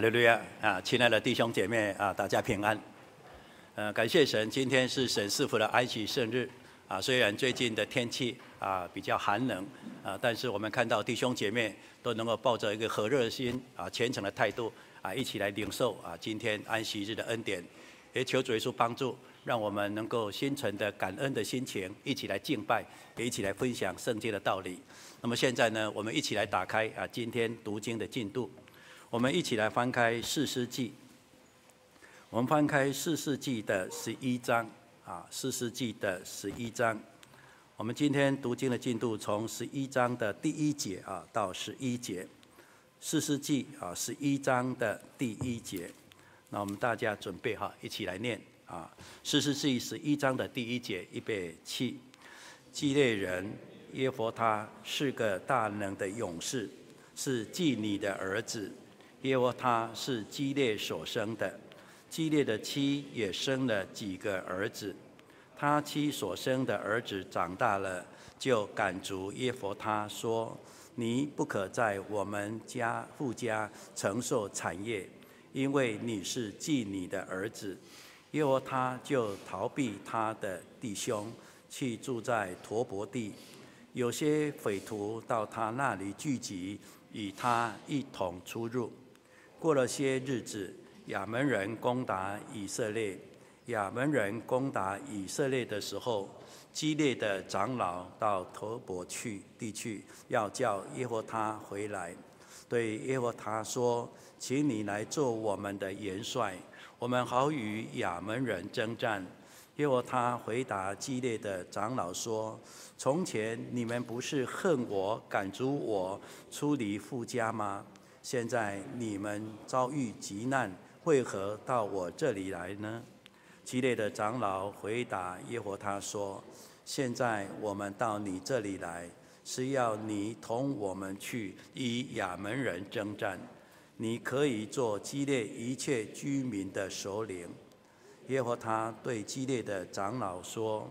利路亚啊！亲爱的弟兄姐妹啊，大家平安。呃，感谢神，今天是沈师傅的安息圣日啊。虽然最近的天气啊比较寒冷啊，但是我们看到弟兄姐妹都能够抱着一个和热心啊、虔诚的态度啊，一起来领受啊今天安息日的恩典。也求主耶稣帮助，让我们能够心存的感恩的心情，一起来敬拜，也一起来分享圣经的道理。那么现在呢，我们一起来打开啊今天读经的进度。我们一起来翻开四世纪。我们翻开四世纪的十一章啊，四世纪的十一章。我们今天读经的进度从十一章的第一节啊到十一节。四世纪啊，十一章的第一节。那我们大家准备哈，一起来念啊。四世纪十一章的第一节，预备起。基列人耶弗他是个大能的勇士，是祭尼的儿子。耶和他是基列所生的，基列的妻也生了几个儿子。他妻所生的儿子长大了，就赶逐耶和他说：“你不可在我们家富家承受产业，因为你是妓女的儿子。”耶和他就逃避他的弟兄，去住在陀伯地。有些匪徒到他那里聚集，与他一同出入。过了些日子，亚扪人攻打以色列。亚扪人攻打以色列的时候，激烈的长老到陀伯去地去，要叫耶和他回来，对耶和他说：“请你来做我们的元帅，我们好与亚扪人征战。”耶和他回答激烈的长老说：“从前你们不是恨我、赶逐我出离父家吗？”现在你们遭遇急难，为何到我这里来呢？基列的长老回答耶和他说：“现在我们到你这里来，是要你同我们去与亚扪人征战。你可以做基列一切居民的首领。”耶和他对基列的长老说：“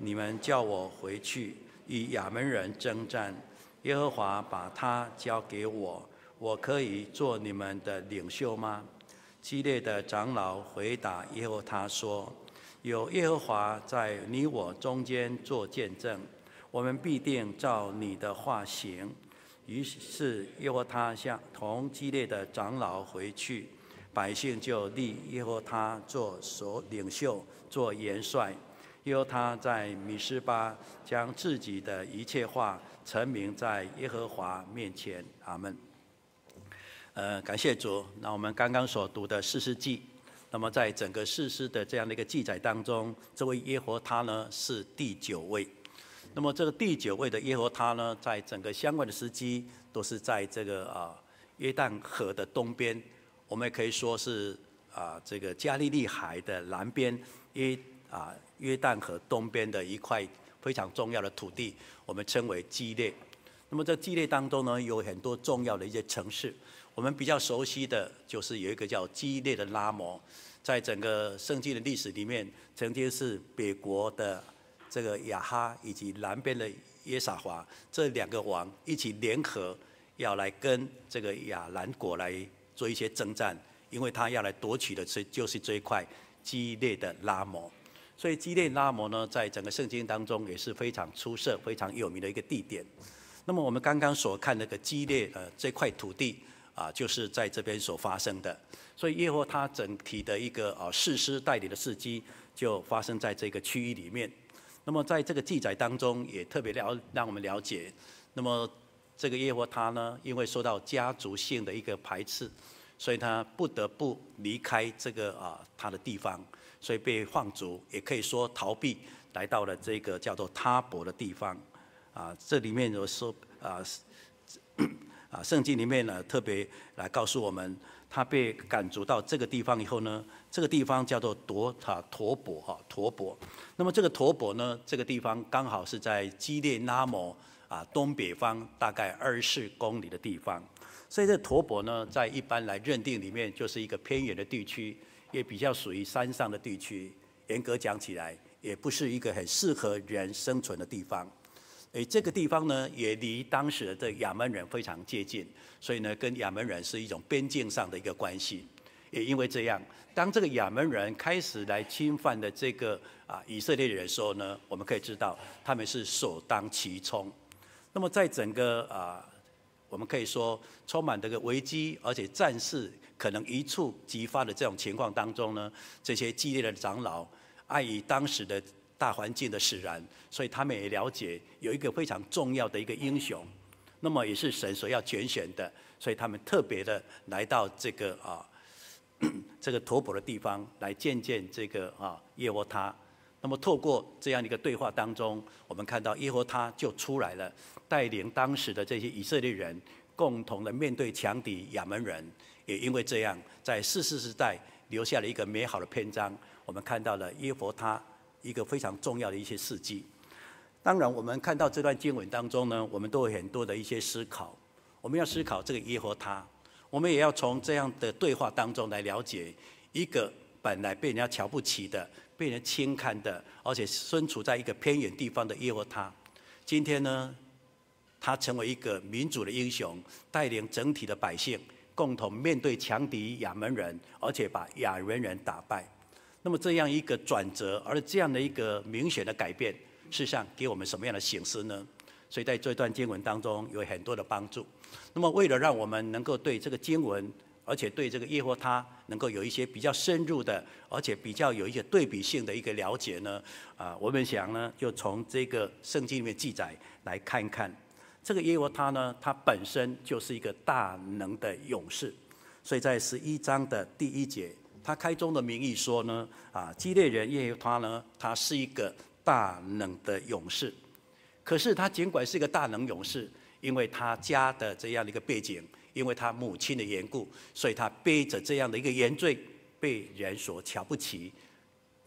你们叫我回去与亚扪人征战，耶和华把他交给我。”我可以做你们的领袖吗？激烈的长老回答耶和华说：“有耶和华在你我中间做见证，我们必定照你的话行。”于是耶和他向同激烈的长老回去，百姓就立耶和他做首领袖，做元帅。耶和他在米斯巴将自己的一切话陈明在耶和华面前。阿门。呃，感谢主。那我们刚刚所读的四世纪，那么在整个四世的这样的一个记载当中，这位耶和他呢是第九位。那么这个第九位的耶和他呢，在整个相关的时机都是在这个啊约旦河的东边，我们也可以说是啊这个加利利海的南边约啊约旦河东边的一块非常重要的土地，我们称为基列。那么这基列当中呢，有很多重要的一些城市。我们比较熟悉的就是有一个叫基列的拉摩，在整个圣经的历史里面，曾经是北国的这个亚哈以及南边的耶撒华这两个王一起联合，要来跟这个亚兰国来做一些征战，因为他要来夺取的是就是这一块基列的拉摩，所以基列拉摩呢，在整个圣经当中也是非常出色、非常有名的一个地点。那么我们刚刚所看那个基列呃这块土地。啊，就是在这边所发生的，所以耶和他整体的一个啊士师代理的事迹，就发生在这个区域里面。那么在这个记载当中，也特别了让我们了解，那么这个耶和他呢，因为受到家族性的一个排斥，所以他不得不离开这个啊他的地方，所以被放逐，也可以说逃避，来到了这个叫做他伯的地方。啊，这里面有说啊。啊，圣经里面呢，特别来告诉我们，他被赶逐到这个地方以后呢，这个地方叫做陀塔陀博哈陀博。那么这个陀博呢，这个地方刚好是在基列拉摩啊东北方大概二十公里的地方。所以这陀博呢，在一般来认定里面，就是一个偏远的地区，也比较属于山上的地区。严格讲起来，也不是一个很适合人生存的地方。诶，这个地方呢，也离当时的亚门人非常接近，所以呢，跟亚门人是一种边境上的一个关系。也因为这样，当这个亚门人开始来侵犯的这个啊以色列人的时候呢，我们可以知道他们是首当其冲。那么在整个啊，我们可以说充满这个危机，而且战事可能一触即发的这种情况当中呢，这些激烈的长老碍于当时的大环境的使然，所以他们也了解有一个非常重要的一个英雄，那么也是神所要拣选的，所以他们特别的来到这个啊。这个陀伯的地方来见见这个啊耶和他，那么透过这样一个对话当中，我们看到耶和他就出来了，带领当时的这些以色列人共同的面对强敌亚门人，也因为这样，在士师时代留下了一个美好的篇章。我们看到了耶和他一个非常重要的一些事迹。当然，我们看到这段经文当中呢，我们都有很多的一些思考。我们要思考这个耶和他。我们也要从这样的对话当中来了解一个本来被人家瞧不起的、被人轻看的，而且身处在一个偏远地方的耶和他，今天呢，他成为一个民主的英雄，带领整体的百姓共同面对强敌亚门人，而且把亚门人打败。那么这样一个转折，而这样的一个明显的改变，事实上给我们什么样的省思呢？所以在这段经文当中有很多的帮助。那么为了让我们能够对这个经文，而且对这个耶和他能够有一些比较深入的，而且比较有一些对比性的一个了解呢，啊，我们想呢，就从这个圣经里面记载来看看，这个耶和他呢，他本身就是一个大能的勇士。所以在十一章的第一节，他开宗的名义说呢，啊，基列人耶和他呢，他是一个大能的勇士。可是他尽管是一个大能勇士，因为他家的这样的一个背景，因为他母亲的缘故，所以他背着这样的一个原罪，被人所瞧不起。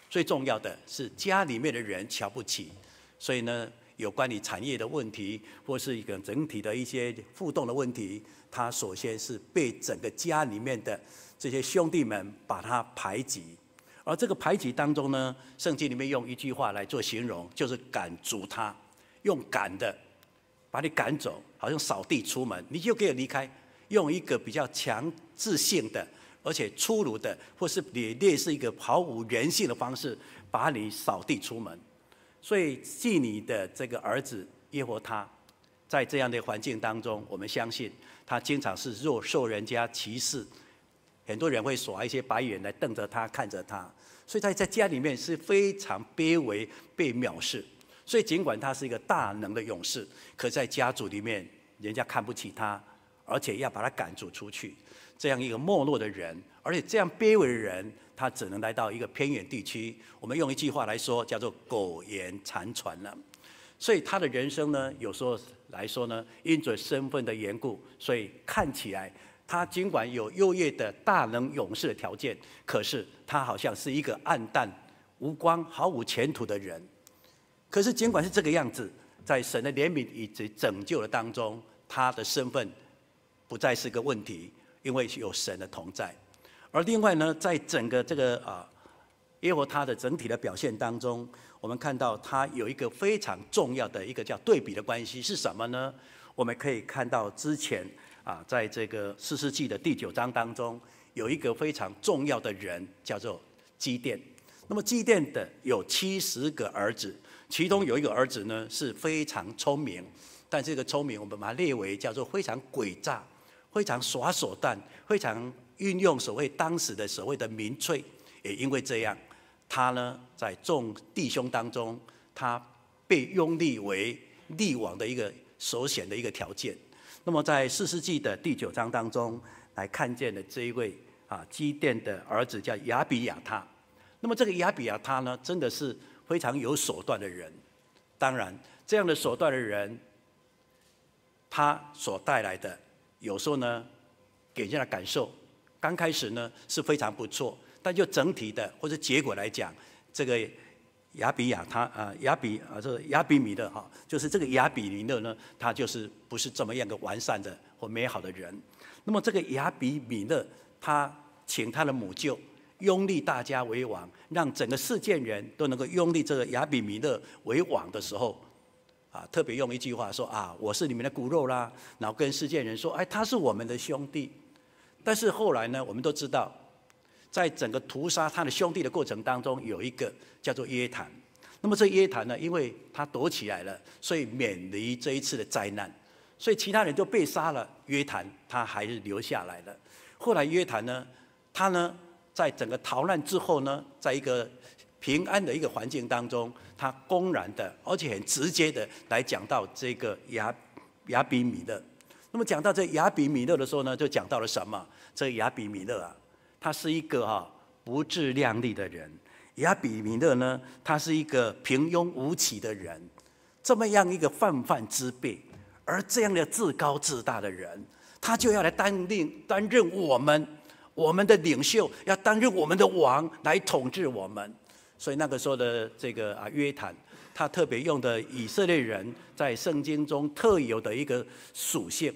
最重要的是家里面的人瞧不起，所以呢，有关于产业的问题，或是一个整体的一些互动的问题，他首先是被整个家里面的这些兄弟们把他排挤。而这个排挤当中呢，圣经里面用一句话来做形容，就是赶逐他。用赶的把你赶走，好像扫地出门，你就可以离开。用一个比较强制性的，而且粗鲁的，或是也劣是一个毫无人性的方式，把你扫地出门。所以，妓女的这个儿子耶和他，在这样的环境当中，我们相信他经常是若受人家歧视，很多人会耍一些白眼来瞪着他，看着他。所以，他在家里面是非常卑微，被藐视。所以，尽管他是一个大能的勇士，可在家族里面，人家看不起他，而且要把他赶逐出去。这样一个没落的人，而且这样卑微的人，他只能来到一个偏远地区。我们用一句话来说，叫做苟延残喘了。所以他的人生呢，有时候来说呢，因着身份的缘故，所以看起来他尽管有优越的大能勇士的条件，可是他好像是一个黯淡无光、毫无前途的人。可是，尽管是这个样子，在神的怜悯以及拯救的当中，他的身份不再是个问题，因为有神的同在。而另外呢，在整个这个啊耶和他的整体的表现当中，我们看到他有一个非常重要的一个叫对比的关系是什么呢？我们可以看到之前啊，在这个四世纪的第九章当中，有一个非常重要的人叫做基甸。那么基甸的有七十个儿子。其中有一个儿子呢，是非常聪明，但这个聪明我们把它列为叫做非常诡诈、非常耍手段、非常运用所谓当时的所谓的民粹。也因为这样，他呢在众弟兄当中，他被拥立为立王的一个首选的一个条件。那么在四世纪的第九章当中，来看见的这一位啊基甸的儿子叫亚比亚他。那么这个亚比亚他呢，真的是。非常有手段的人，当然，这样的手段的人，他所带来的，有时候呢，给人家的感受，刚开始呢是非常不错，但就整体的或者结果来讲，这个亚比亚他啊，亚比啊，这个亚比米勒哈，就是这个亚比米勒呢，他就是不是这么样个完善的或美好的人。那么这个亚比米勒，他请他的母舅。拥立大家为王，让整个世界人都能够拥立这个亚比米勒为王的时候，啊，特别用一句话说啊，我是你们的骨肉啦，然后跟世界人说，哎，他是我们的兄弟。但是后来呢，我们都知道，在整个屠杀他的兄弟的过程当中，有一个叫做约坦。那么这约坦呢，因为他躲起来了，所以免离这一次的灾难。所以其他人都被杀了，约坦他还是留下来了。后来约坦呢，他呢，在整个逃难之后呢，在一个平安的一个环境当中，他公然的，而且很直接的来讲到这个亚亚比米勒。那么讲到这亚比米勒的时候呢，就讲到了什么？这个亚比米勒啊，他是一个哈不自量力的人。亚比米勒呢，他是一个平庸无奇的人。这么样一个泛泛之辈，而这样的自高自大的人，他就要来担任担任我们我们的领袖，要担任我们的王来统治我们。所以那个时候的这个啊约坦，他特别用的以色列人在圣经中特有的一个属性。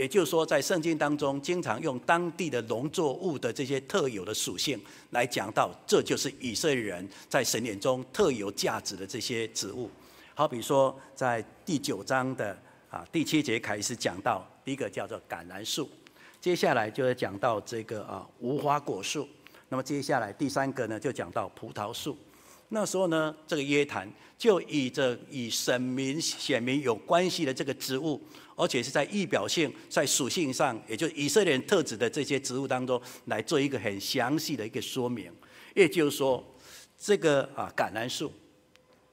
也就是说，在圣经当中，经常用当地的农作物的这些特有的属性来讲到，这就是以色列人在神眼中特有价值的这些植物。好比说，在第九章的啊第七节开始讲到，第一个叫做橄榄树，接下来就会讲到这个啊无花果树，那么接下来第三个呢就讲到葡萄树。那时候呢，这个约坦就以着与神明显明有关系的这个植物。而且是在易表性、在属性上，也就以色列人特质的这些植物当中，来做一个很详细的一个说明。也就是说，这个啊橄榄树，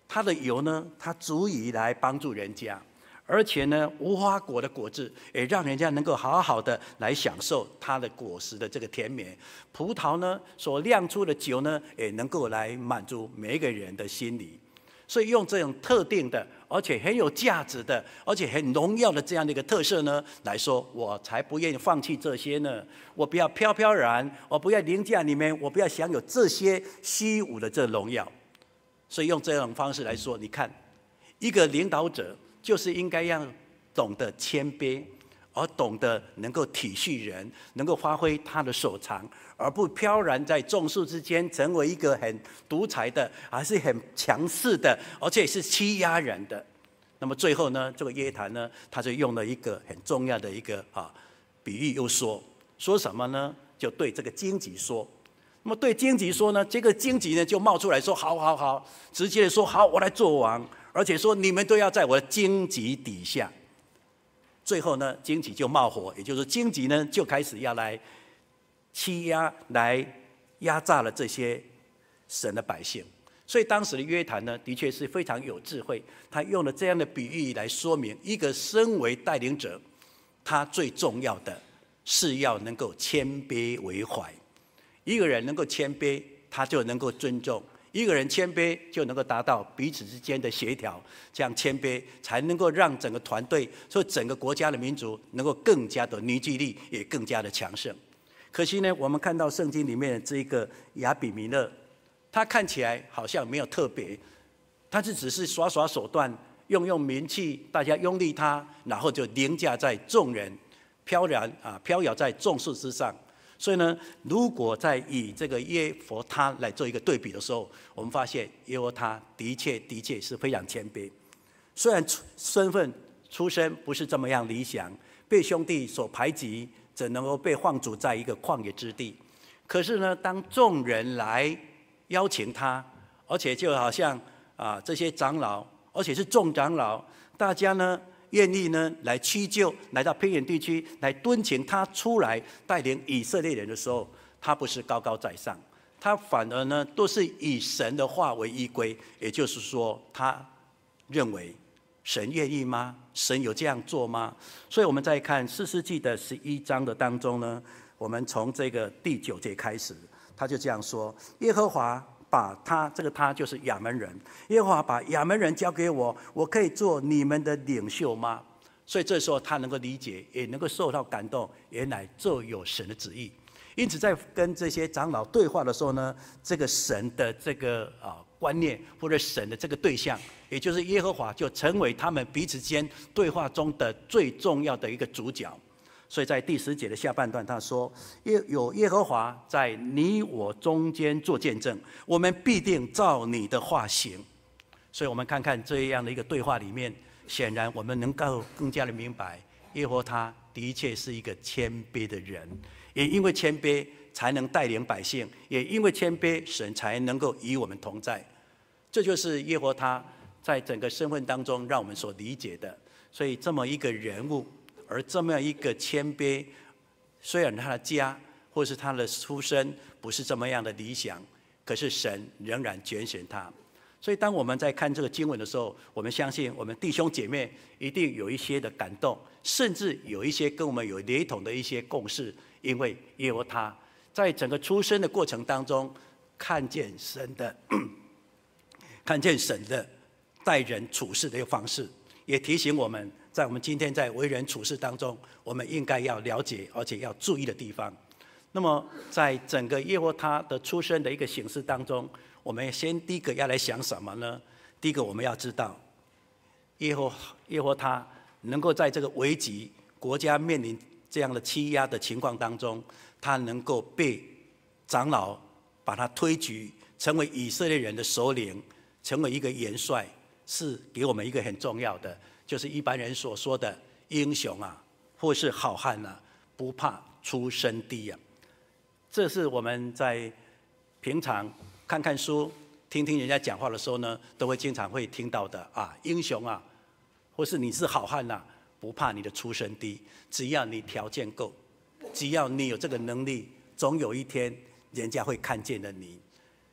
它的油呢，它足以来帮助人家，而且呢，无花果的果子也让人家能够好好的来享受它的果实的这个甜美。葡萄呢，所酿出的酒呢，也能够来满足每一个人的心理。所以用这种特定的，而且很有价值的，而且很荣耀的这样的一个特色呢来说，我才不愿意放弃这些呢。我不要飘飘然，我不要凌驾你们，我不要享有这些虚无的这荣耀。所以用这种方式来说，你看，一个领导者就是应该要懂得谦卑。而懂得能够体恤人，能够发挥他的所长，而不飘然在众数之间，成为一个很独裁的，还是很强势的，而且是欺压人的。那么最后呢，这个约坦呢，他就用了一个很重要的一个啊比喻，又说说什么呢？就对这个荆棘说。那么对荆棘说呢，这个荆棘呢就冒出来说：好好好，直接说好，我来做王，而且说你们都要在我的荆棘底下。最后呢，荆棘就冒火，也就是荆棘呢就开始要来欺压、来压榨了这些神的百姓。所以当时的约谈呢，的确是非常有智慧，他用了这样的比喻来说明，一个身为带领者，他最重要的是要能够谦卑为怀。一个人能够谦卑，他就能够尊重。一个人谦卑，就能够达到彼此之间的协调，这样谦卑才能够让整个团队，所以整个国家的民族能够更加的凝聚力，也更加的强盛。可惜呢，我们看到圣经里面的这一个亚比米勒，他看起来好像没有特别，他是只是耍耍手段，用用名气，大家拥立他，然后就凌驾在众人，飘然啊飘摇在众数之上。所以呢，如果在以这个耶和他来做一个对比的时候，我们发现耶和他的确的确是非常谦卑。虽然出身份出身不是这么样理想，被兄弟所排挤，怎能够被放逐在一个旷野之地？可是呢，当众人来邀请他，而且就好像啊这些长老，而且是众长老，大家呢。愿意呢来屈就，来到偏远地区来敦请他出来带领以色列人的时候，他不是高高在上，他反而呢都是以神的话为依归。也就是说，他认为神愿意吗？神有这样做吗？所以我们再看四世纪的十一章的当中呢，我们从这个第九节开始，他就这样说：耶和华。把他这个他就是亚门人，耶和华把亚门人交给我，我可以做你们的领袖吗？所以这时候他能够理解，也能够受到感动，原来这有神的旨意。因此在跟这些长老对话的时候呢，这个神的这个啊观念或者神的这个对象，也就是耶和华，就成为他们彼此间对话中的最重要的一个主角。所以在第十节的下半段，他说：“耶有耶和华在你我中间做见证，我们必定照你的话行。”所以我们看看这样的一个对话里面，显然我们能够更加的明白，耶和华他的确是一个谦卑的人，也因为谦卑才能带领百姓，也因为谦卑，神才能够与我们同在。这就是耶和华他在整个身份当中让我们所理解的。所以这么一个人物，而这么样一个谦卑，虽然他的家或是他的出身不是这么样的理想，可是神仍然拣选他。所以，当我们在看这个经文的时候，我们相信我们弟兄姐妹一定有一些的感动，甚至有一些跟我们有雷同的一些共识，因为耶和他在整个出生的过程当中，看见神的，看见神的待人处事的一个方式，也提醒我们在我们今天在为人处事当中，我们应该要了解而且要注意的地方。那么，在整个耶和华他的出生的一个形式当中，我们先第一个要来想什么呢？第一个我们要知道，耶和耶和他能够在这个危急国家面临这样的欺压的情况当中，他能够被长老把他推举成为以色列人的首领，成为一个元帅，是给我们一个很重要的，就是一般人所说的英雄啊，或是好汉啊，不怕出身低啊。这是我们在平常。看看书，听听人家讲话的时候呢，都会经常会听到的啊，英雄啊，或是你是好汉呐，不怕你的出身低，只要你条件够，只要你有这个能力，总有一天人家会看见的你，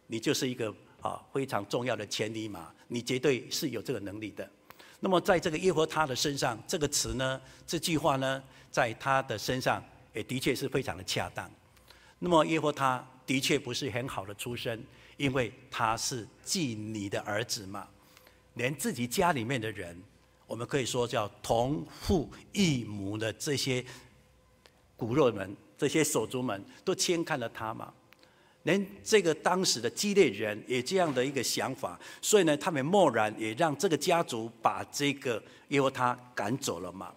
你就是一个啊非常重要的千里马，你绝对是有这个能力的。那么在这个耶和他的身上，这个词呢，这句话呢，在他的身上也的确是非常的恰当。那么耶和他的确不是很好的出身。因为他是妓女的儿子嘛，连自己家里面的人，我们可以说叫同父异母的这些骨肉们、这些手足们，都轻看了他嘛。连这个当时的基列人也这样的一个想法，所以呢，他们默然也让这个家族把这个耶和他赶走了嘛。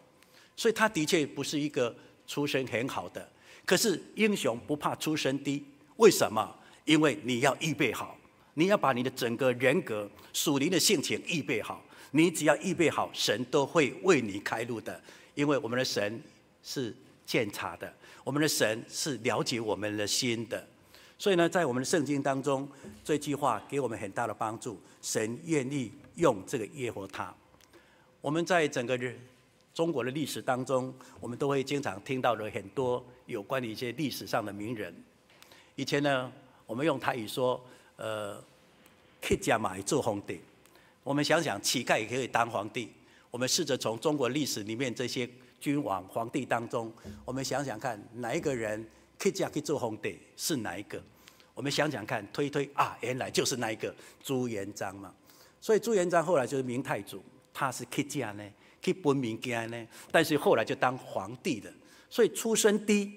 所以他的确不是一个出身很好的，可是英雄不怕出身低，为什么？因为你要预备好，你要把你的整个人格、属灵的性情预备好。你只要预备好，神都会为你开路的。因为我们的神是鉴察的，我们的神是了解我们的心的。所以呢，在我们的圣经当中，这句话给我们很大的帮助。神愿意用这个耶和他。我们在整个中国的历史当中，我们都会经常听到的很多有关于一些历史上的名人。以前呢。我们用台语说，呃，乞食嘛会做皇帝。我们想想，乞丐也可以当皇帝。我们试着从中国历史里面这些君王、皇帝当中，我们想想看，哪一个人乞食去做皇帝是哪一个？我们想想看，推推啊，原来就是那一个朱元璋嘛。所以朱元璋后来就是明太祖，他是乞食呢，去分民间呢，但是后来就当皇帝的。所以出身低，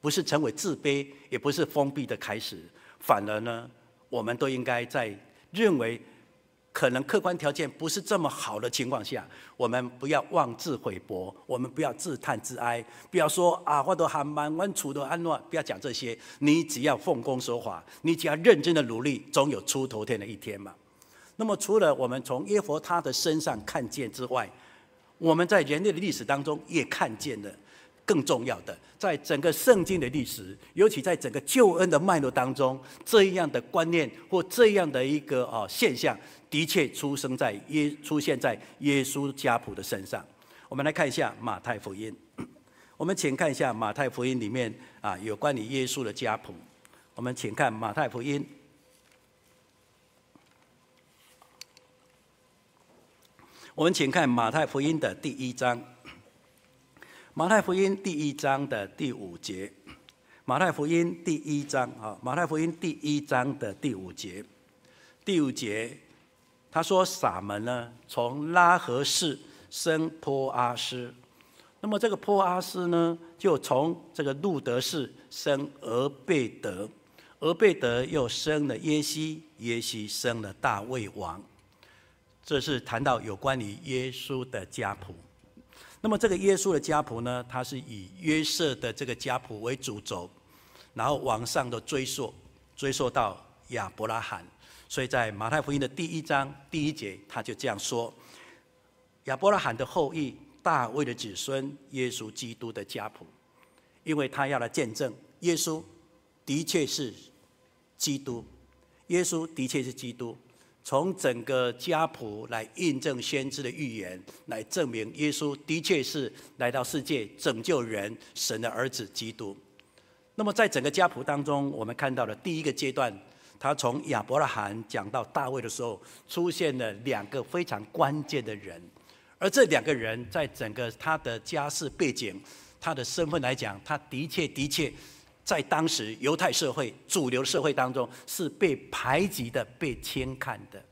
不是成为自卑，也不是封闭的开始。反而呢，我们都应该在认为可能客观条件不是这么好的情况下，我们不要妄自菲薄，我们不要自叹自哀，不要说啊，我都还蛮稳处的安乐，不要讲这些。你只要奉公守法，你只要认真的努力，总有出头天的一天嘛。那么除了我们从耶和他的身上看见之外，我们在人类的历史当中也看见了。更重要的，在整个圣经的历史，尤其在整个救恩的脉络当中，这样的观念或这样的一个啊现象，的确出生在耶出现在耶稣家谱的身上。我们来看一下马太福音，我们请看一下马太福音里面啊有关于耶稣的家谱。我们请看马太福音，我们请看马太福音的第一章。马太福音第一章的第五节，马太福音第一章啊，马太福音第一章的第五节，第五节，他说撒门呢，从拉合氏生波阿斯，那么这个波阿斯呢，就从这个路得氏生俄贝德，俄贝德又生了耶西，耶西生了大卫王，这是谈到有关于耶稣的家谱。那么这个耶稣的家谱呢，它是以约瑟的这个家谱为主轴，然后往上的追溯，追溯到亚伯拉罕。所以在马太福音的第一章第一节，他就这样说：亚伯拉罕的后裔，大卫的子孙，耶稣基督的家谱，因为他要来见证耶稣的确是基督，耶稣的确是基督。从整个家谱来印证先知的预言，来证明耶稣的确是来到世界拯救人、神的儿子基督。那么在整个家谱当中，我们看到的第一个阶段，他从亚伯拉罕讲到大卫的时候，出现了两个非常关键的人，而这两个人在整个他的家世背景、他的身份来讲，他的确的确。在当时犹太社会主流社会当中是被排挤的、被轻看的。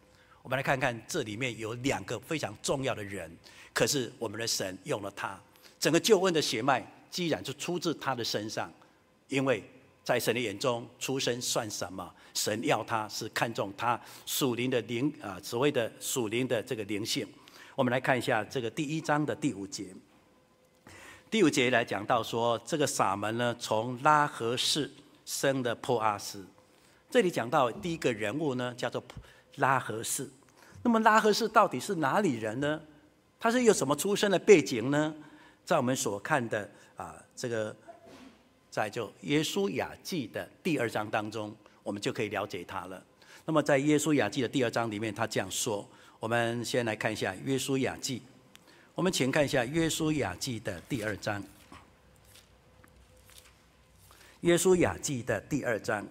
我们来看看这里面有两个非常重要的人，可是我们的神用了他，整个救恩的血脉既然就出自他的身上，因为在神的眼中出生算什么？神要他是看重他属灵的灵啊，所谓的属灵的这个灵性。我们来看一下这个第一章的第五节。第五节来讲到说，这个撒门呢，从拉合氏生的破阿斯。这里讲到第一个人物呢，叫做拉合氏。那么拉合氏到底是哪里人呢？他是有什么出身的背景呢？在我们所看的啊，这个在就耶稣雅记的第二章当中，我们就可以了解他了。那么在耶稣雅记的第二章里面，他这样说。我们先来看一下耶稣雅记。我们请看一下《约书亚记》的第二章，《约书亚记》的第二章。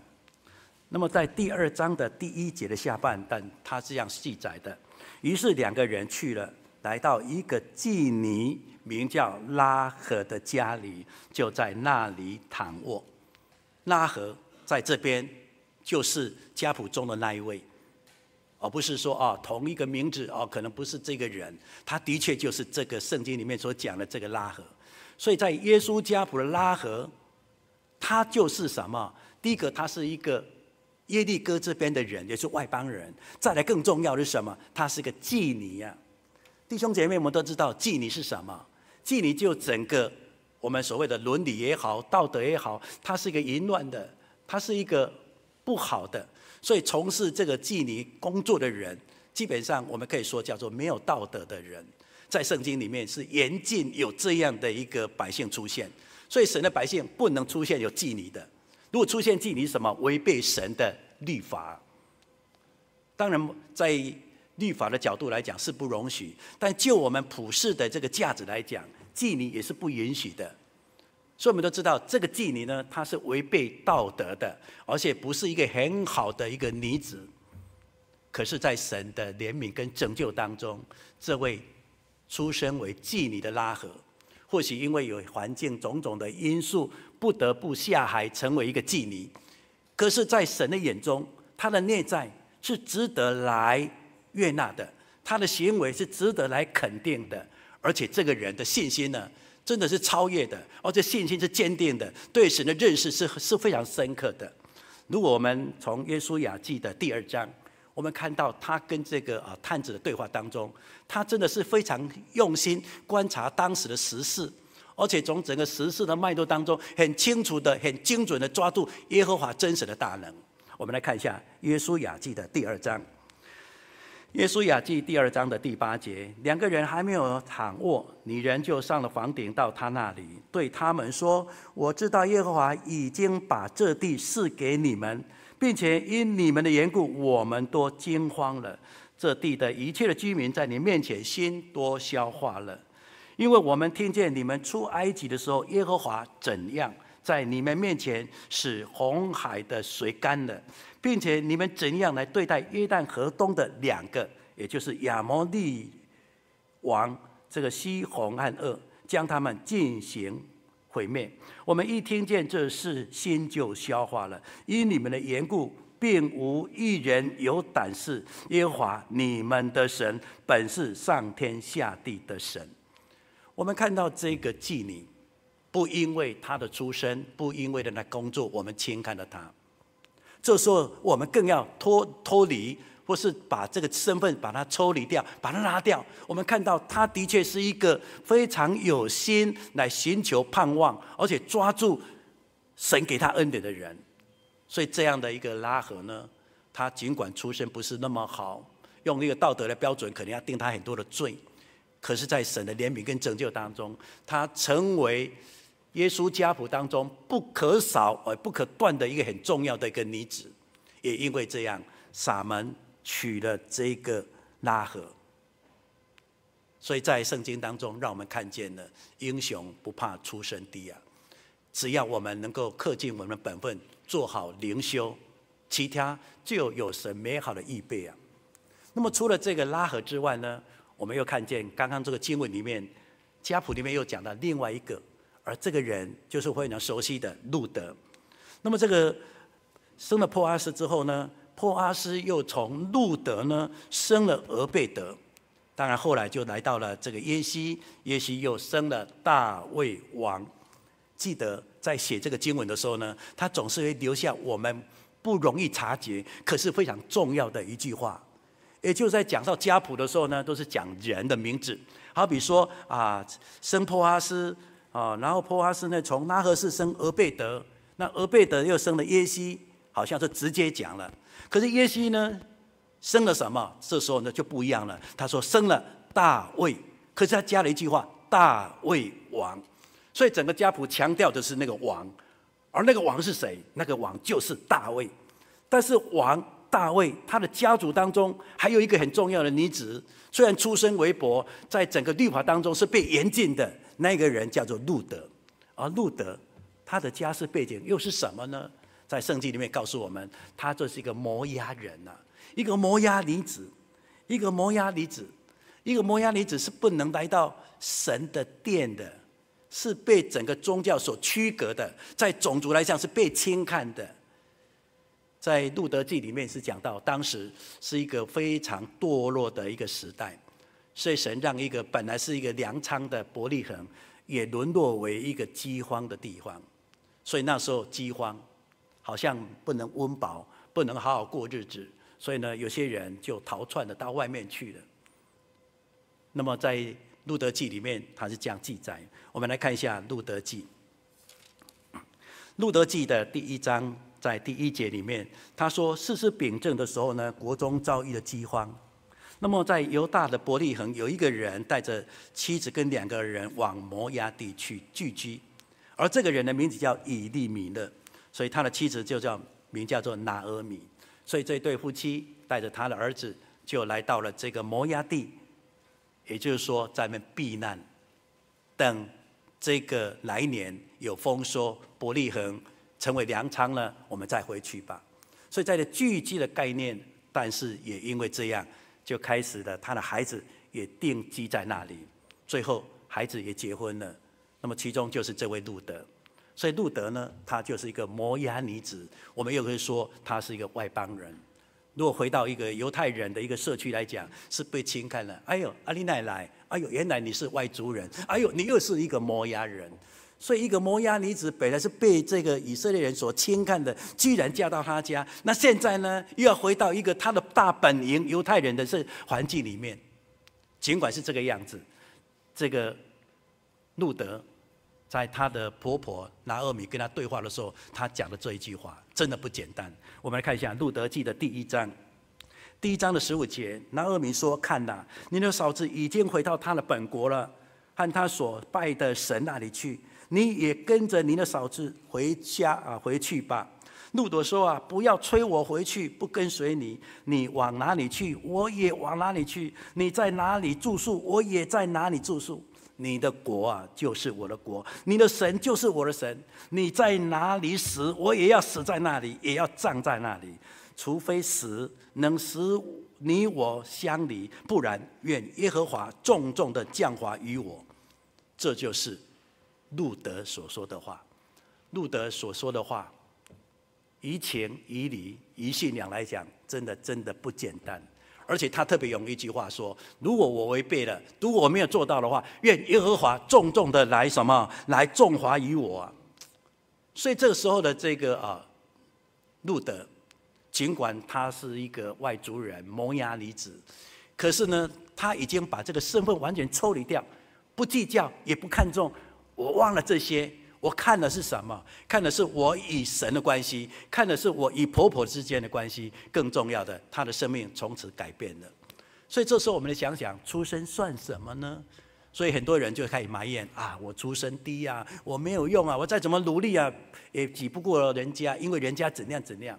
那么在第二章的第一节的下半段，他这样记载的：于是两个人去了，来到一个妓女名叫拉合的家里，就在那里躺卧。拉合在这边就是家谱中的那一位。而不是说啊，同一个名字哦，可能不是这个人，他的确就是这个圣经里面所讲的这个拉合。所以在耶稣家谱的拉合，他就是什么？第一个，他是一个耶利哥这边的人，也是外邦人。再来更重要的是什么？他是个妓女呀。弟兄姐妹，我们都知道妓女是什么？妓女就整个我们所谓的伦理也好，道德也好，它是一个淫乱的，它是一个不好的。所以从事这个妓女工作的人，基本上我们可以说叫做没有道德的人，在圣经里面是严禁有这样的一个百姓出现。所以神的百姓不能出现有妓女的。如果出现妓女，什么违背神的律法？当然，在律法的角度来讲是不容许，但就我们普世的这个价值来讲，妓女也是不允许的。所以我们都知道，这个妓女呢，她是违背道德的，而且不是一个很好的一个女子。可是，在神的怜悯跟拯救当中，这位出身为妓女的拉合，或许因为有环境种种的因素，不得不下海成为一个妓女。可是，在神的眼中，她的内在是值得来悦纳的，她的行为是值得来肯定的，而且这个人的信心呢，真的是超越的，而且信心是坚定的，对神的认识是是非常深刻的。如果我们从约书亚记的第二章，我们看到他跟这个啊探子的对话当中，他真的是非常用心观察当时的时事，而且从整个时事的脉络当中，很清楚的、很精准的抓住耶和华真实的大能。我们来看一下约书亚记的第二章。耶稣雅记第二章的第八节，两个人还没有躺卧，女人就上了房顶，到他那里，对他们说：“我知道耶和华已经把这地赐给你们，并且因你们的缘故，我们都惊慌了。这地的一切的居民在你面前心都消化了，因为我们听见你们出埃及的时候，耶和华怎样在你们面前使红海的水干了。”并且你们怎样来对待约旦河东的两个，也就是亚摩利王这个西宏和噩，将他们进行毁灭。我们一听见这事，心就消化了。因你们的缘故，并无一人有胆识。耶和华你们的神本是上天下地的神。我们看到这个妓女，不因为他的出身，不因为的那工作，我们轻看了他。这时候，我们更要脱脱离，或是把这个身份把它抽离掉，把它拿掉。我们看到他的确是一个非常有心来寻求盼望，而且抓住神给他恩典的人。所以这样的一个拉合呢，他尽管出身不是那么好，用一个道德的标准，可能要定他很多的罪。可是，在神的怜悯跟拯救当中，他成为耶稣家谱当中不可少而不可断的一个很重要的一个女子。也因为这样，撒门娶了这个拉合。所以在圣经当中，让我们看见了英雄不怕出身低啊！只要我们能够恪尽我们的本分，做好灵修，其他就有神美好的预备啊！那么除了这个拉合之外呢，我们又看见刚刚这个经文里面，家谱里面又讲到另外一个，而这个人就是非常熟悉的路德。那么这个生了破阿斯之后呢，破阿斯又从路德呢生了俄贝德。当然，后来就来到了这个耶西，耶西又生了大卫王。记得在写这个经文的时候呢，他总是会留下我们不容易察觉，可是非常重要的一句话。也就在讲到家谱的时候呢，都是讲人的名字。好比说啊，生破阿斯啊，然后波阿斯呢从拉合氏生俄贝德，那俄贝德又生了耶西，好像是直接讲了。可是耶西呢？生了什么？这时候呢就不一样了。他说生了大卫，可是他加了一句话：大卫王。所以整个家谱强调的是那个王，而那个王是谁？那个王就是大卫。但是王大卫他的家族当中还有一个很重要的女子，虽然出身微薄，在整个律法当中是被严禁的。那个人叫做路德，而路德他的家世背景又是什么呢？在圣经里面告诉我们，他就是一个摩押人呐、啊。一个摩押女子，一个摩押女子，一个摩押女子是不能来到神的殿的，是被整个宗教所区隔的，在种族来讲是被轻看的。在路德记里面是讲到，当时是一个非常堕落的一个时代，所以神让一个本来是一个粮仓的伯利恒，也沦落为一个饥荒的地方。所以那时候饥荒，好像不能温饱，不能好好过日子。所以呢，有些人就逃窜的到外面去了。那么在《路德记》里面，他是这样记载。我们来看一下《路德记》。《路德记》的第一章在第一节里面，他说：“士师秉政的时候呢，国中遭遇了饥荒。那么在犹大的伯利恒，有一个人带着妻子跟两个人往摩押地去聚居，而这个人的名字叫以利米勒，所以他的妻子就叫名叫做拿俄米。”所以这对夫妻带着他的儿子就来到了这个摩押地，也就是说在那避难，等这个来年有丰收，伯利恒成为粮仓了，我们再回去吧。所以在这聚居的概念，但是也因为这样，就开始了他的孩子也定居在那里，最后孩子也结婚了。那么其中就是这位路德。所以路德呢，她就是一个摩押女子，我们又可以说她是一个外邦人。如果回到一个犹太人的一个社区来讲，是被轻看了。哎呦，阿丽奶奶，哎呦，原来你是外族人，哎呦，你又是一个摩押人。所以一个摩押女子本来是被这个以色列人所轻看的，居然嫁到他家，那现在呢，又要回到一个他的大本营犹太人的这环境里面。尽管是这个样子，这个路德。在她的婆婆拿厄米跟她对话的时候，她讲的这一句话真的不简单。我们来看一下《路德记》的第一章，第一章的十五节，拿俄米说：“看呐，你的嫂子已经回到她的本国了，和她所拜的神那里去。你也跟着你的嫂子回家啊，回去吧。”路得说：“啊，不要催我回去，不跟随你。你往哪里去，我也往哪里去；你在哪里住宿，我也在哪里住宿。”你的国啊，就是我的国；你的神就是我的神。你在哪里死，我也要死在那里，也要葬在那里。除非死能使你我相离，不然愿耶和华重重的降罚于我。这就是路德所说的话。路德所说的话，于情于理于信仰来讲，真的真的不简单。而且他特别用一句话说：“如果我违背了，如果我没有做到的话，愿耶和华重重的来什么来重罚于我。”所以这个时候的这个啊，路德，尽管他是一个外族人、摩押女子，可是呢，他已经把这个身份完全抽离掉，不计较，也不看重。我忘了这些，我看的是什么？看的是我与神的关系，看的是我与婆婆之间的关系。更重要的，她的生命从此改变了。所以这时候，我们来想想，出身算什么呢？所以很多人就开始埋怨啊，我出身低啊，我没有用啊，我再怎么努力啊，也挤不过人家，因为人家怎样怎样。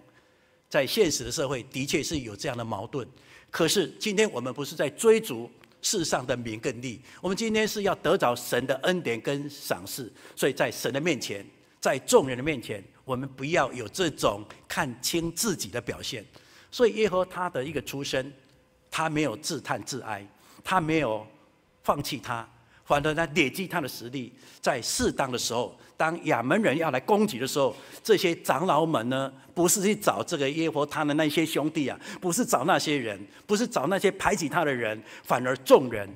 在现实的社会，的确是有这样的矛盾。可是今天我们不是在追逐世上的名跟利，我们今天是要得着神的恩典跟赏赐。所以在神的面前，在众人的面前，我们不要有这种看清自己的表现。所以耶和华他的一个出身，他没有自叹自哀，他没有放弃他。反而呢，累积他的实力，在适当的时候，当亚门人要来攻击的时候，这些长老们呢，不是去找这个耶和他的那些兄弟啊，不是找那些人，不是找那些排挤他的人，反而众人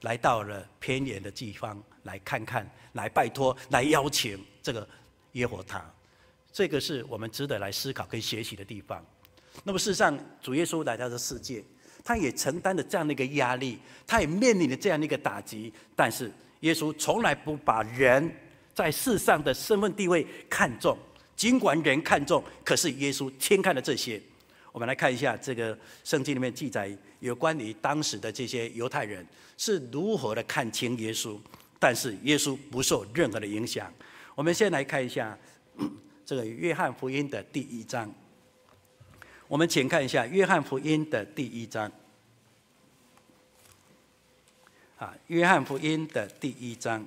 来到了偏远的地方来看看，来拜托，来邀请这个耶和他，这个是我们值得来思考跟学习的地方。那么事实上，主耶稣来到这世界。他也承担了这样的一个压力，他也面临了这样的一个打击，但是耶稣从来不把人在世上的身份地位看重，尽管人看重，可是耶稣轻看了这些。我们来看一下这个圣经里面记载有关于当时的这些犹太人是如何的看轻耶稣，但是耶稣不受任何的影响。我们先来看一下 这个约翰福音的第一章。我们请看一下《约翰福音》的第一章。啊，《约翰福音》的第一章，《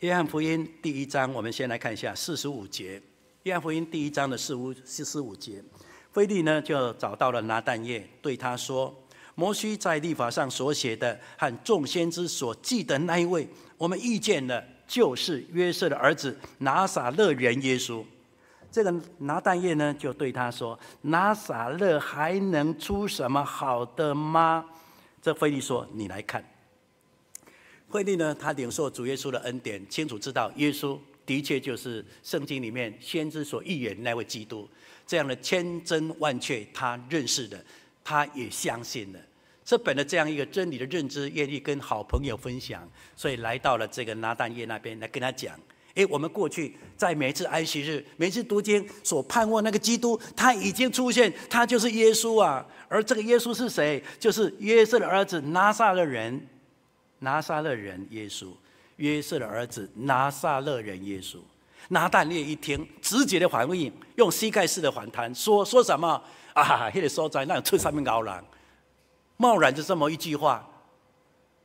约翰福音》第一章，我们先来看一下四十五节，《约翰福音》第一章的四五四十五节，腓利呢就找到了拿但业，对他说：“摩西在律法上所写的和众先知所记的那一位，我们遇见了。”就是约瑟的儿子拿撒勒人耶稣，这个拿但业呢就对他说：“拿撒勒还能出什么好的吗？”这腓利说：“你来看。”腓利呢，他领受主耶稣的恩典，清楚知道耶稣的确就是圣经里面先知所预言那位基督，这样的千真万确，他认识的，他也相信了。这本着这样一个真理的认知，愿意跟好朋友分享，所以来到了这个拿但业那边来跟他讲：诶，我们过去在每次安息日、每次读经所盼望那个基督，他已经出现，他就是耶稣啊！而这个耶稣是谁？就是约瑟的儿子拿撒勒人，拿撒勒人耶稣，约瑟的儿子拿撒勒人耶稣。拿但业一听，直接的反应，用膝盖式的反弹，说说什么啊？那个所在那出上面高人。贸然就这么一句话，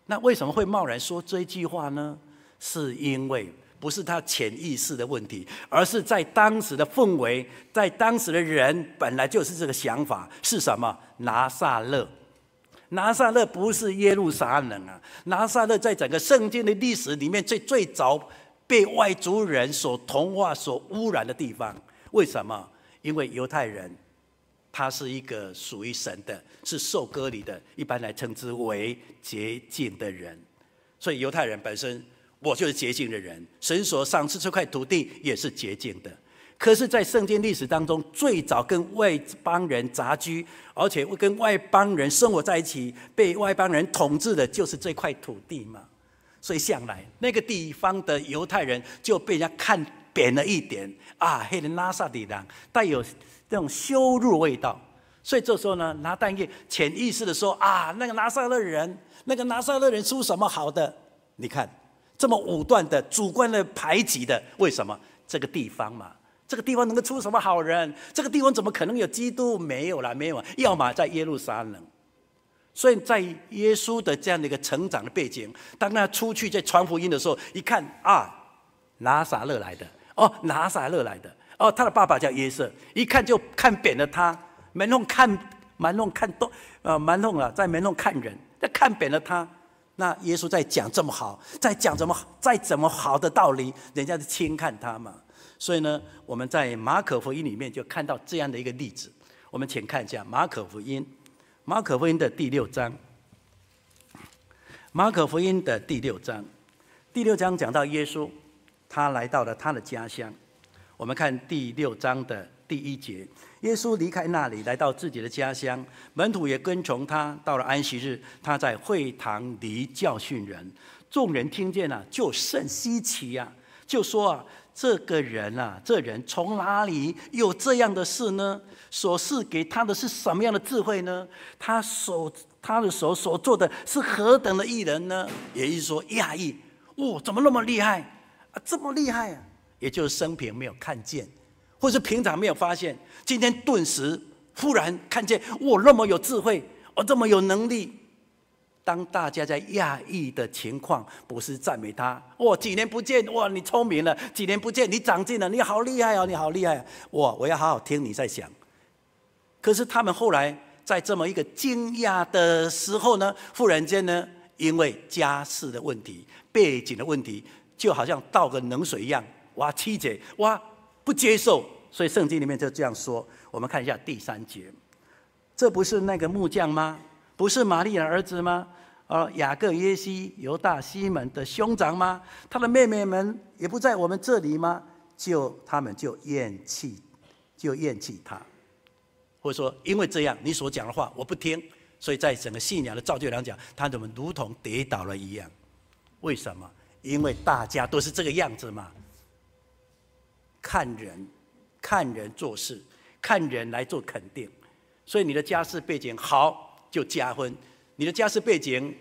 那为什么会贸然说这句话呢？是因为不是他潜意识的问题，而是在当时的氛围，在当时的人本来就是这个想法。是什么？拿撒勒，拿撒勒不是耶路撒冷啊！拿撒勒在整个圣经的历史里面最最早被外族人所同化、所污染的地方。为什么？因为犹太人。他是一个属于神的，是受割礼的，一般来称之为洁净的人。所以犹太人本身，我就是洁净的人。神所赏赐这块土地也是洁净的。可是，在圣经历史当中，最早跟外邦人杂居，而且跟外邦人生活在一起，被外邦人统治的，就是这块土地嘛。所以向来那个地方的犹太人就被人家看扁了一点啊，黑人拉萨底人带有。这种羞辱味道，所以这时候呢，拿蛋液潜意识的说啊，那个拿撒勒人，那个拿撒勒人出什么好的？你看这么武断的、主观的排挤的，为什么？这个地方嘛，这个地方能够出什么好人？这个地方怎么可能有基督？没有啦，没有。要么在耶路撒冷。所以在耶稣的这样的一个成长的背景，当他出去在传福音的时候，一看啊，拿撒勒来的哦，拿撒勒来的。哦，他的爸爸叫约瑟，一看就看扁了他。门弄看门弄看都，呃，门弄啊，在门弄看人，在看扁了他。那耶稣在讲这么好，在讲怎么再怎么好的道理，人家就轻看他嘛。所以呢，我们在马可福音里面就看到这样的一个例子。我们请看一下马可福音，马可福音的第六章。马可福音的第六章，第六章讲到耶稣，他来到了他的家乡。我们看第六章的第一节，耶稣离开那里，来到自己的家乡，门徒也跟从他。到了安息日，他在会堂里教训人，众人听见了，就甚稀奇呀，就说啊，这个人啊，这人从哪里有这样的事呢？所赐给他的是什么样的智慧呢？他所他的手所做的是何等的异人呢？也就是说，讶异，哇，怎么那么厉害啊？这么厉害啊！也就是生平没有看见，或是平常没有发现，今天顿时忽然看见，我，那么有智慧，我这么有能力。当大家在讶异的情况，不是赞美他，哇，几年不见，哇，你聪明了，几年不见，你长进了，你好厉害哦，你好厉害，哇，我要好好听你在想。可是他们后来在这么一个惊讶的时候呢，忽然间呢，因为家世的问题、背景的问题，就好像倒个冷水一样。哇，七姐哇不接受，所以圣经里面就这样说。我们看一下第三节，这不是那个木匠吗？不是玛利亚儿子吗？呃，雅各、约西、犹大、西门的兄长吗？他的妹妹们也不在我们这里吗？就他们就厌弃，就厌弃他，或者说因为这样你所讲的话我不听，所以在整个信仰的造就来讲，他怎么如同跌倒了一样？为什么？因为大家都是这个样子嘛。看人，看人做事，看人来做肯定，所以你的家世背景好就加分，你的家世背景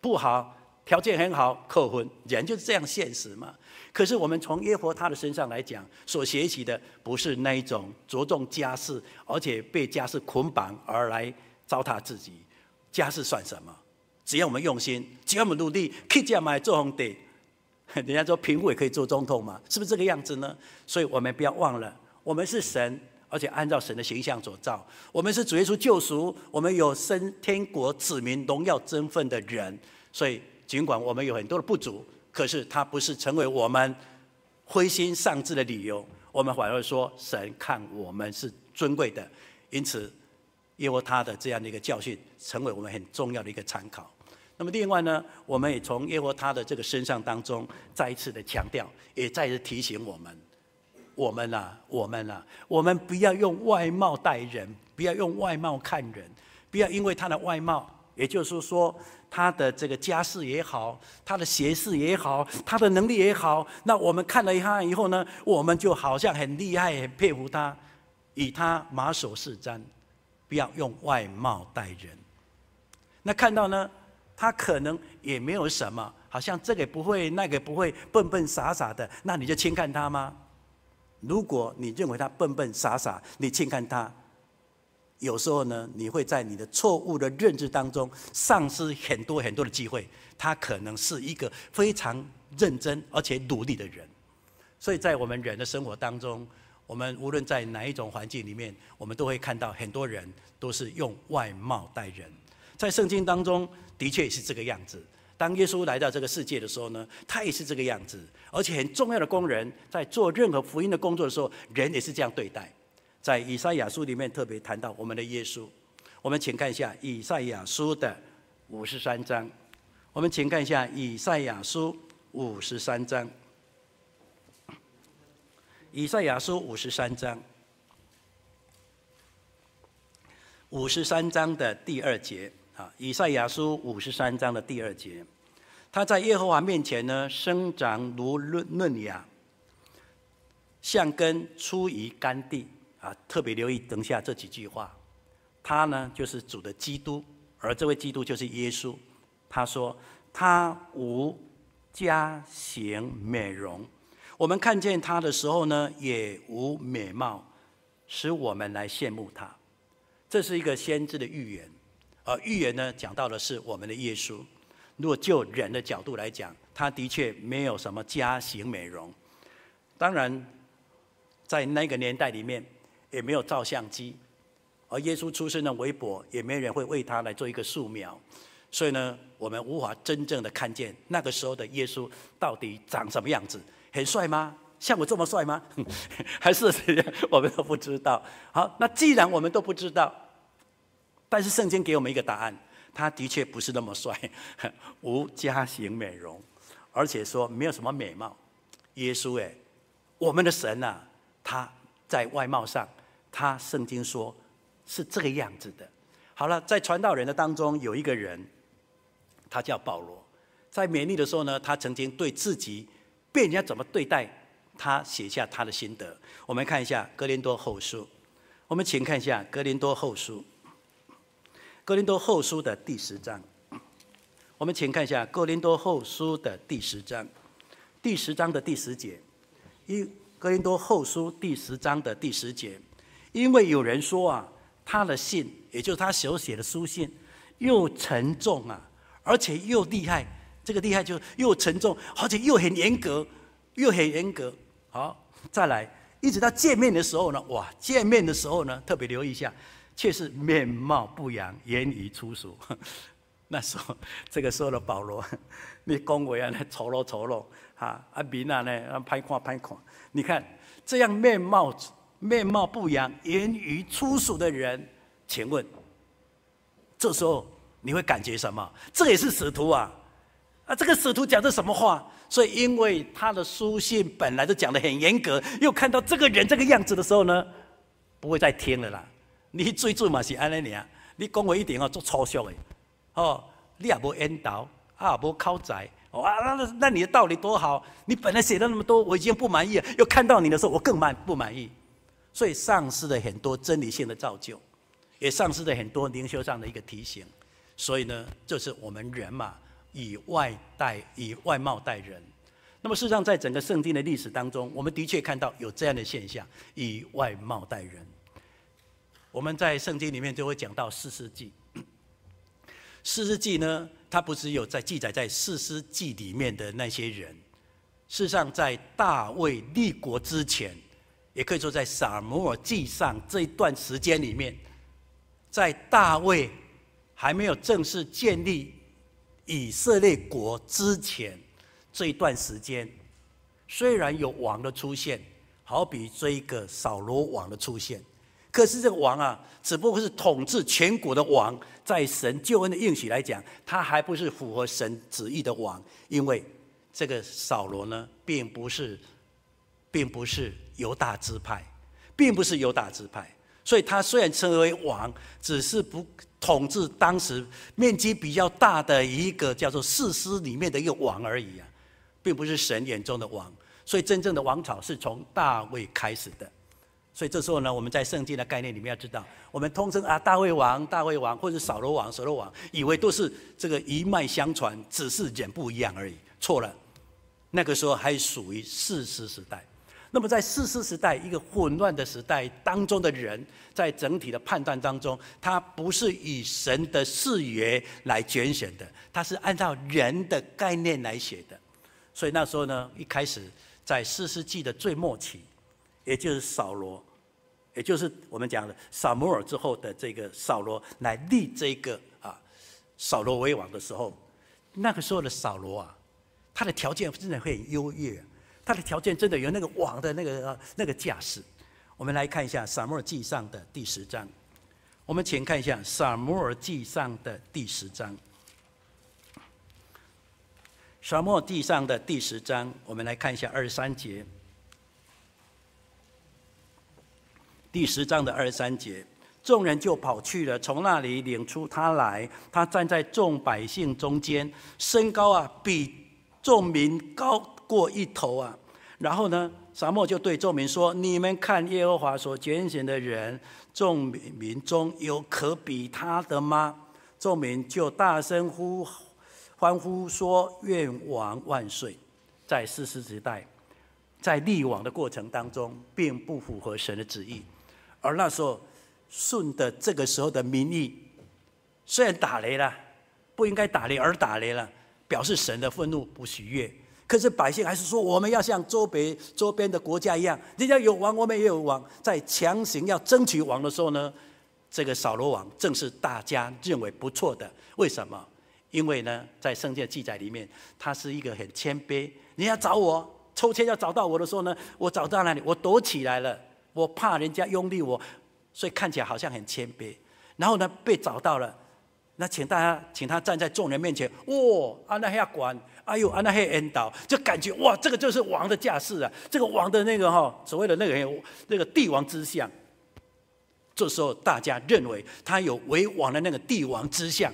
不好，条件很好扣分，人就是这样现实嘛。可是我们从耶和华的身上来讲，所学习的不是那一种着重家世，而且被家世捆绑而来糟蹋自己。家世算什么？只要我们用心，只要我们努力，可以这样买做皇帝。人家说评委可以做总统嘛，是不是这个样子呢？所以我们不要忘了，我们是神，而且按照神的形象所造。我们是主耶稣救赎，我们有升天国子民荣耀身份的人。所以尽管我们有很多的不足，可是它不是成为我们灰心丧志的理由。我们反而说，神看我们是尊贵的，因此，因为他的这样的一个教训，成为我们很重要的一个参考。那么另外呢，我们也从耶和华他的这个身上当中，再一次的强调，也再一次提醒我们，我们啊，我们啊，我们不要用外貌待人，不要用外貌看人，不要因为他的外貌，也就是说他的这个家世也好，他的学识也好，他的能力也好，那我们看了他以后呢，我们就好像很厉害，很佩服他，以他马首是瞻，不要用外貌待人。那看到呢？他可能也没有什么，好像这个不会，那个不会，笨笨傻傻的，那你就轻看他吗？如果你认为他笨笨傻傻，你轻看他，有时候呢，你会在你的错误的认知当中丧失很多很多的机会。他可能是一个非常认真而且努力的人，所以在我们人的生活当中，我们无论在哪一种环境里面，我们都会看到很多人都是用外貌待人。在圣经当中，的确也是这个样子。当耶稣来到这个世界的时候呢，他也是这个样子。而且很重要的工人，在做任何福音的工作的时候，人也是这样对待。在以赛亚书里面特别谈到我们的耶稣。我们请看一下以赛亚书的五十三章。我们请看一下以赛亚书五十三章。以赛亚书五十三章，五十三章的第二节。以赛亚书五十三章的第二节，他在耶和华面前呢，生长如嫩嫩芽，像根出于干地。啊，特别留意等下这几句话，他呢就是主的基督，而这位基督就是耶稣。他说他无佳形美容，我们看见他的时候呢，也无美貌，使我们来羡慕他。这是一个先知的预言。而预言呢，讲到的是我们的耶稣。如果就人的角度来讲，他的确没有什么家型美容。当然，在那个年代里面，也没有照相机，而耶稣出生的微薄，也没人会为他来做一个素描。所以呢，我们无法真正的看见那个时候的耶稣到底长什么样子。很帅吗？像我这么帅吗？还是 我们都不知道。好，那既然我们都不知道。但是圣经给我们一个答案，他的确不是那么帅，无家型美容，而且说没有什么美貌。耶稣哎，我们的神呐、他在外貌上，他圣经说是这个样子的。好了，在传道人的当中有一个人，他叫保罗，在勉励的时候呢，他曾经对自己被人家怎么对待，他写下他的心得。我们看一下《哥林多后书》，我们请看一下《哥林多后书》，《哥林多后书》的第十章。我们请看一下《哥林多后书》的第十章，第十章的第十节，因《哥林多后书》第十章的第十节，因为有人说啊。他的信，也就是他手写的书信，又沉重啊，而且又厉害。这个厉害就又沉重，而且又很严格，又很严格。好，再来，一直到见面的时候呢，哇，见面的时候呢，特别留意一下，却是面貌不扬，言语粗俗。那时候，这个时候的保罗，你恭维啊，那丑陋丑陋，哈，啊，面啊呢，拍看拍看。你看这样面貌。面貌不扬、言语粗俗的人，请问，这时候你会感觉什么？这也是使徒啊！啊，这个使徒讲的什么话？所以，因为他的书信本来就讲得很严格，又看到这个人这个样子的时候呢，不会再听了啦。你最最嘛是安尼尔，你讲话一定要做粗俗的，哦，你也无引导，啊，无口才，哇，那那那你的道理多好，你本来写的那么多，我已经不满意了，又看到你的时候，我更满不满意。所以丧失了很多真理性的造就，也丧失了很多灵修上的一个提醒。所以呢，这是我们人嘛，以外待以外貌待人。那么事实上，在整个圣经的历史当中，我们的确看到有这样的现象：以外貌待人。我们在圣经里面就会讲到四世纪，四世纪呢，它不只有在记载在四世纪里面的那些人，事实上在大卫立国之前。也可以说，在撒母耳记上这一段时间里面，在大卫还没有正式建立以色列国之前这一段时间，虽然有王的出现，好比这一个扫罗王的出现，可是这个王啊，只不过是统治全国的王，在神救恩的应许来讲，他还不是符合神旨意的王，因为这个扫罗呢，并不是，并不是。犹大支派，并不是犹大支派，所以他虽然称为王，只是不统治当时面积比较大的一个叫做士师里面的一个王而已啊，并不是神眼中的王。所以真正的王朝是从大卫开始的。所以这时候呢，我们在圣经的概念里面要知道，我们通称啊大卫王、大卫王，或者扫罗王、扫罗王，以为都是这个一脉相传，只是人不一样而已。错了，那个时候还属于士师时代。那么，在士师时代一个混乱的时代当中的人，在整体的判断当中，他不是以神的视野来拣选的，他是按照人的概念来写的。所以那时候呢，一开始在四世纪的最末期，也就是扫罗，也就是我们讲的撒母耳之后的这个扫罗来立这个啊扫罗为王的时候，那个时候的扫罗啊，他的条件真的会很优越。他的条件真的有那个王的那个那个架势。我们来看一下《撒母耳记上》的第十章。我们请看一下《撒母耳记上》的第十章。《撒母耳记上》的第十章，我们来看一下二十三节。第十章的二十三节，众人就跑去了，从那里领出他来。他站在众百姓中间，身高啊比众民高过一头啊。然后呢，撒母就对众民说：“你们看耶和华所拣选的人，众民中有可比他的吗？”众民就大声呼欢呼说：“愿王万岁！”在四世时代，在立王的过程当中，并不符合神的旨意。而那时候，顺的这个时候的民意，虽然打雷了，不应该打雷而打雷了，表示神的愤怒不喜悦。可是百姓还是说，我们要像周边周边的国家一样，人家有王，我们也有王。在强行要争取王的时候呢，这个扫罗王正是大家认为不错的。为什么？因为呢，在圣经的记载里面，他是一个很谦卑。人家找我抽签要找到我的时候呢，我找到哪里？我躲起来了，我怕人家拥立我，所以看起来好像很谦卑。然后呢，被找到了，那请大家请他站在众人面前。哇，啊那还要管。哎呦，安那黑恩导就感觉哇，这个就是王的架势啊，这个王的那个哈，所谓的那个那个帝王之相。这时候大家认为他有为王的那个帝王之相，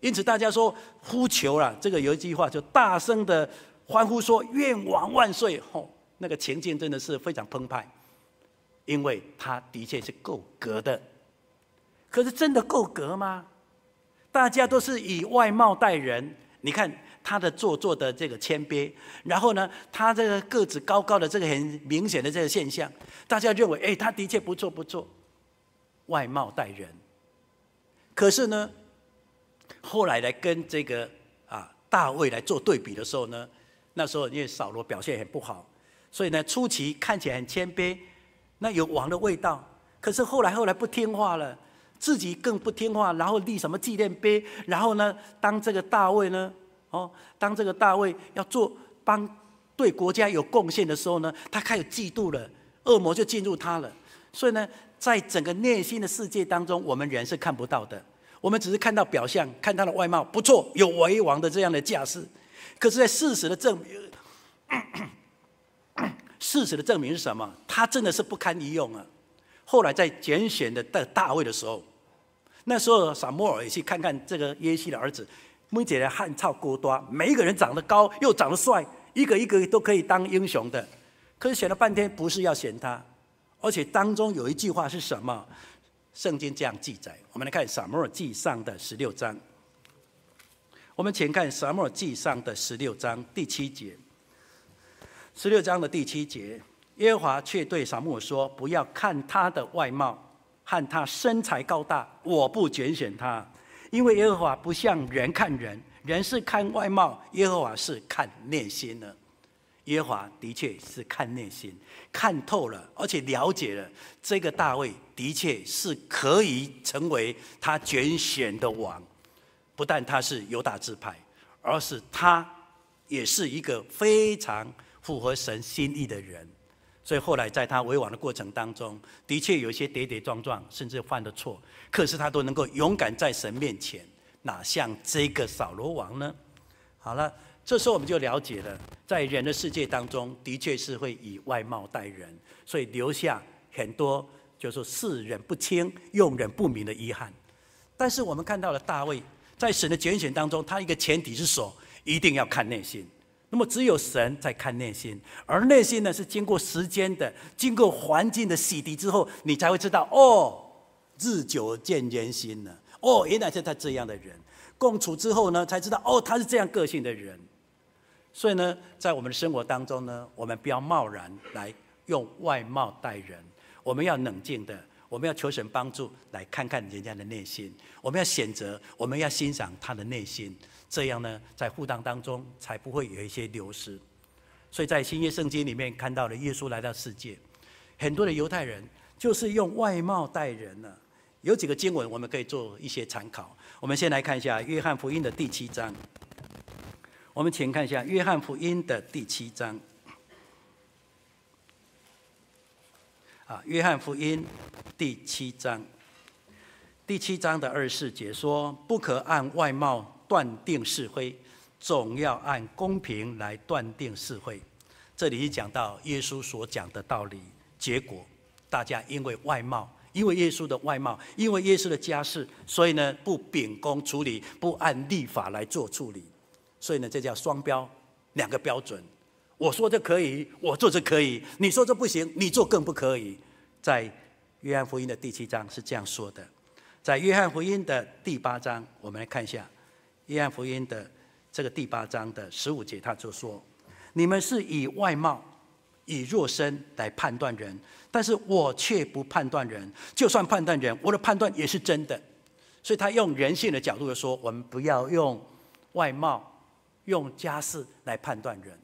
因此大家说呼求了。这个有一句话就大声的欢呼说：“愿王万岁！”吼，那个情境真的是非常澎湃，因为他的确是够格的。可是真的够格吗？大家都是以外貌待人，你看他的做作的这个谦卑，然后呢，他这个个子高高的这个很明显的这个现象，大家认为，哎，他的确不错不错，外貌待人。可是呢，后来来跟这个啊大卫来做对比的时候呢，那时候因为扫罗表现很不好，所以呢初期看起来很谦卑，那有王的味道，可是后来后来不听话了。自己更不听话，然后立什么纪念碑，然后呢，当这个大卫呢，哦，当这个大卫要做帮对国家有贡献的时候呢，他开始嫉妒了，恶魔就进入他了。所以呢，在整个内心的世界当中，我们人是看不到的，我们只是看到表象，看他的外貌不错，有为王的这样的架势。可是，在事实的证明，事实的证明是什么？他真的是不堪一用啊！后来在拣选的大大卫的时候。那时候撒摩尔也去看看这个耶西的儿子，每姐的汉草孤端，每一个人长得高又长得帅，一个一个都可以当英雄的。可是选了半天，不是要选他，而且当中有一句话是什么？圣经这样记载，我们来看撒摩尔记上的十六章。我们请看撒摩尔记上的十六章第七节。十六章的第七节，耶和华却对撒母说：“不要看他的外貌。”看他身材高大，我不拣选他，因为耶和华不像人看人，人是看外貌，耶和华是看内心的。耶和华的确是看内心，看透了，而且了解了这个大卫的确是可以成为他拣选的王。不但他是犹大支派，而是他也是一个非常符合神心意的人。所以后来在他为王的过程当中，的确有一些跌跌撞撞，甚至犯的错，可是他都能够勇敢在神面前，哪像这个扫罗王呢？好了，这时候我们就了解了，在人的世界当中，的确是会以外貌待人，所以留下很多就是说世人不清、用人不明的遗憾。但是我们看到了大卫在神的拣选当中，他一个前提是说，一定要看内心。那么只有神在看内心，而内心呢是经过时间的、经过环境的洗涤之后，你才会知道哦，日久见人心呢。哦，原来是他这样的人，共处之后呢，才知道哦，他是这样个性的人。所以呢，在我们的生活当中呢，我们不要贸然来用外貌待人，我们要冷静的，我们要求神帮助，来看看人家的内心，我们要选择，我们要欣赏他的内心。这样呢，在互当当中才不会有一些流失。所以在新约圣经里面看到了耶稣来到世界，很多的犹太人就是用外貌待人呢。有几个经文我们可以做一些参考。我们先来看一下约翰福音的第七章。我们请看一下约翰福音的第七章。啊，约翰福音第七章，第七章的二十四节说：“不可按外貌。”断定是非，总要按公平来断定是非。这里是讲到耶稣所讲的道理。结果，大家因为外貌，因为耶稣的外貌，因为耶稣的家世，所以呢，不秉公处理，不按立法来做处理。所以呢，这叫双标，两个标准。我说这可以，我做这可以；你说这不行，你做更不可以。在约翰福音的第七章是这样说的。在约翰福音的第八章，我们来看一下。约翰福音的这个第八章的十五节，他就说：“你们是以外貌、以肉身来判断人，但是我却不判断人。就算判断人，我的判断也是真的。”所以他用人性的角度来说：“我们不要用外貌、用家世来判断人。”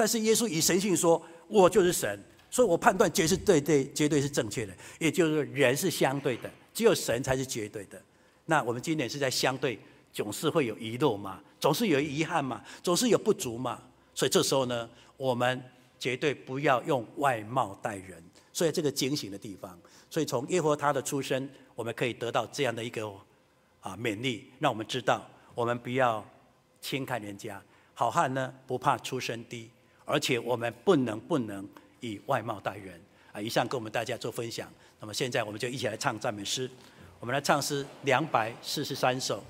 但是耶稣以神性说：“我就是神，所以我判断绝是对对，绝对是正确的。也就是人是相对的，只有神才是绝对的。那我们今天是在相对。”总是会有遗漏嘛，总是有遗憾嘛，总是有不足嘛，所以这时候呢，我们绝对不要用外貌待人。所以这个警醒的地方，所以从耶和华他的出身，我们可以得到这样的一个啊勉励，让我们知道，我们不要轻看人家，好汉呢不怕出身低，而且我们不能不能以外貌待人啊！以上跟我们大家做分享。那么现在我们就一起来唱赞美诗，我们来唱诗两百四十三首。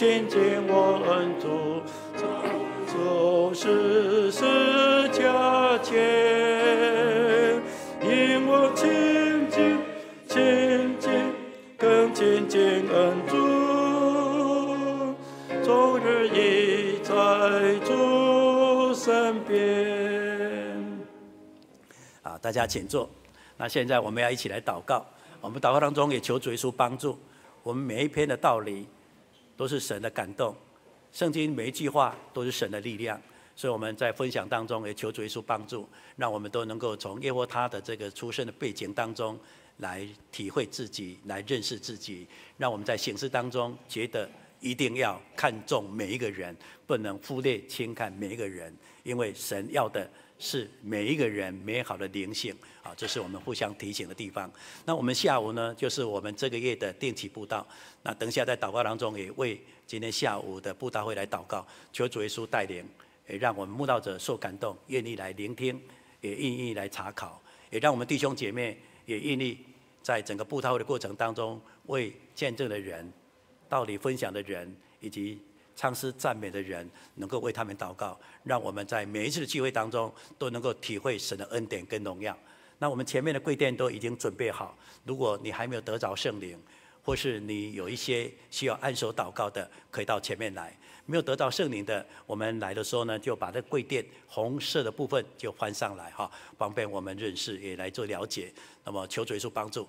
亲近我恩主，就是世家前，因我亲近亲近更亲近恩主，终日倚在主身边。啊，大家请坐。那现在我们要一起来祷告，我们祷告当中也求主耶稣帮助我们每一篇的道理。都是神的感动，圣经每一句话都是神的力量。所以我们在分享当中也求主耶稣帮助，让我们都能够从耶和华他的这个出生的背景当中来体会自己，来认识自己。让我们在行事当中觉得一定要看重每一个人，不能忽略轻看每一个人，因为神要的。是每一个人美好的灵性啊，这是我们互相提醒的地方。那我们下午呢，就是我们这个月的定期布道。那等一下在祷告当中，也为今天下午的布道会来祷告，求主耶稣带领，也让我们慕道者受感动，愿意来聆听，也愿意来查考，也让我们弟兄姐妹也愿意在整个布道会的过程当中，为见证的人、道理分享的人以及。唱诗赞美的人，能够为他们祷告，让我们在每一次的聚会当中都能够体会神的恩典跟荣耀。那我们前面的柜垫都已经准备好，如果你还没有得着圣灵，或是你有一些需要按手祷告的，可以到前面来。没有得到圣灵的，我们来的时候呢，就把这柜垫红色的部分就翻上来哈，方便我们认识也来做了解。那么求主耶稣帮助。